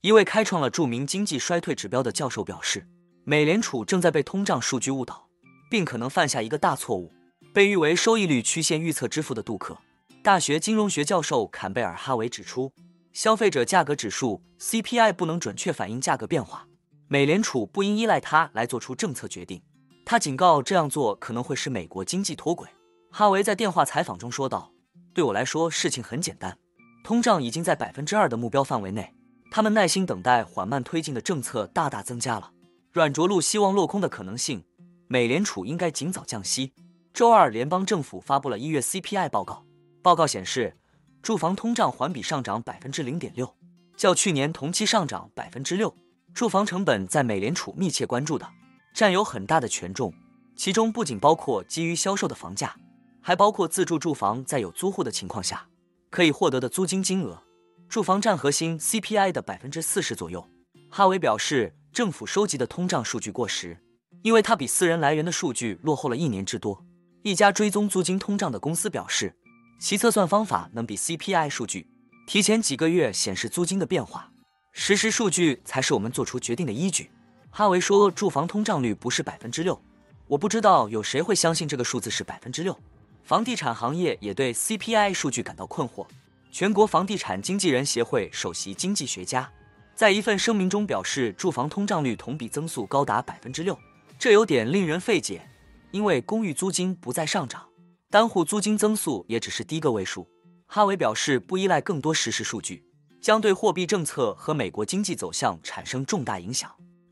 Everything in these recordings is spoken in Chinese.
一位开创了著名经济衰退指标的教授表示，美联储正在被通胀数据误导，并可能犯下一个大错误。被誉为收益率曲线预测之父的杜克大学金融学教授坎贝尔哈维指出，消费者价格指数 CPI 不能准确反映价格变化，美联储不应依赖它来做出政策决定。他警告，这样做可能会使美国经济脱轨。哈维在电话采访中说道：“对我来说，事情很简单，通胀已经在百分之二的目标范围内。他们耐心等待缓慢推进的政策大大增加了软着陆希望落空的可能性。美联储应该尽早降息。”周二，联邦政府发布了一月 CPI 报告。报告显示，住房通胀环比上涨百分之零点六，较去年同期上涨百分之六。住房成本在美联储密切关注的，占有很大的权重，其中不仅包括基于销售的房价，还包括自住住房在有租户的情况下可以获得的租金金额。住房占核心 CPI 的百分之四十左右。哈维表示，政府收集的通胀数据过时，因为它比私人来源的数据落后了一年之多。一家追踪租金通胀的公司表示，其测算方法能比 CPI 数据提前几个月显示租金的变化。实时数据才是我们做出决定的依据。哈维说，住房通胀率不是百分之六，我不知道有谁会相信这个数字是百分之六。房地产行业也对 CPI 数据感到困惑。全国房地产经纪人协会首席经济学家在一份声明中表示，住房通胀率同比增速高达百分之六，这有点令人费解。因为公寓租金不再上涨，单户租金增速也只是低个位数。哈维表示，不依赖更多实时数据，将对货币政策和美国经济走向产生重大影响。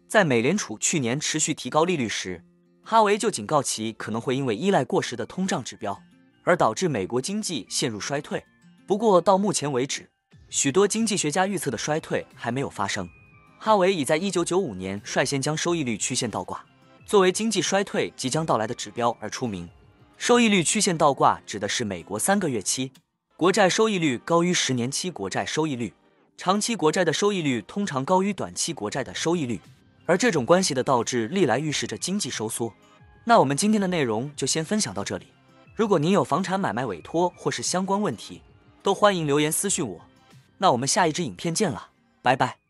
在美联储去年持续提高利率时，哈维就警告其可能会因为依赖过时的通胀指标，而导致美国经济陷入衰退。不过到目前为止，许多经济学家预测的衰退还没有发生。哈维已在1995年率先将收益率曲线倒挂。作为经济衰退即将到来的指标而出名，收益率曲线倒挂指的是美国三个月期国债收益率高于十年期国债收益率，长期国债的收益率通常高于短期国债的收益率，而这种关系的倒置历来预示着经济收缩。那我们今天的内容就先分享到这里，如果您有房产买卖委托或是相关问题，都欢迎留言私讯我。那我们下一支影片见了，拜拜。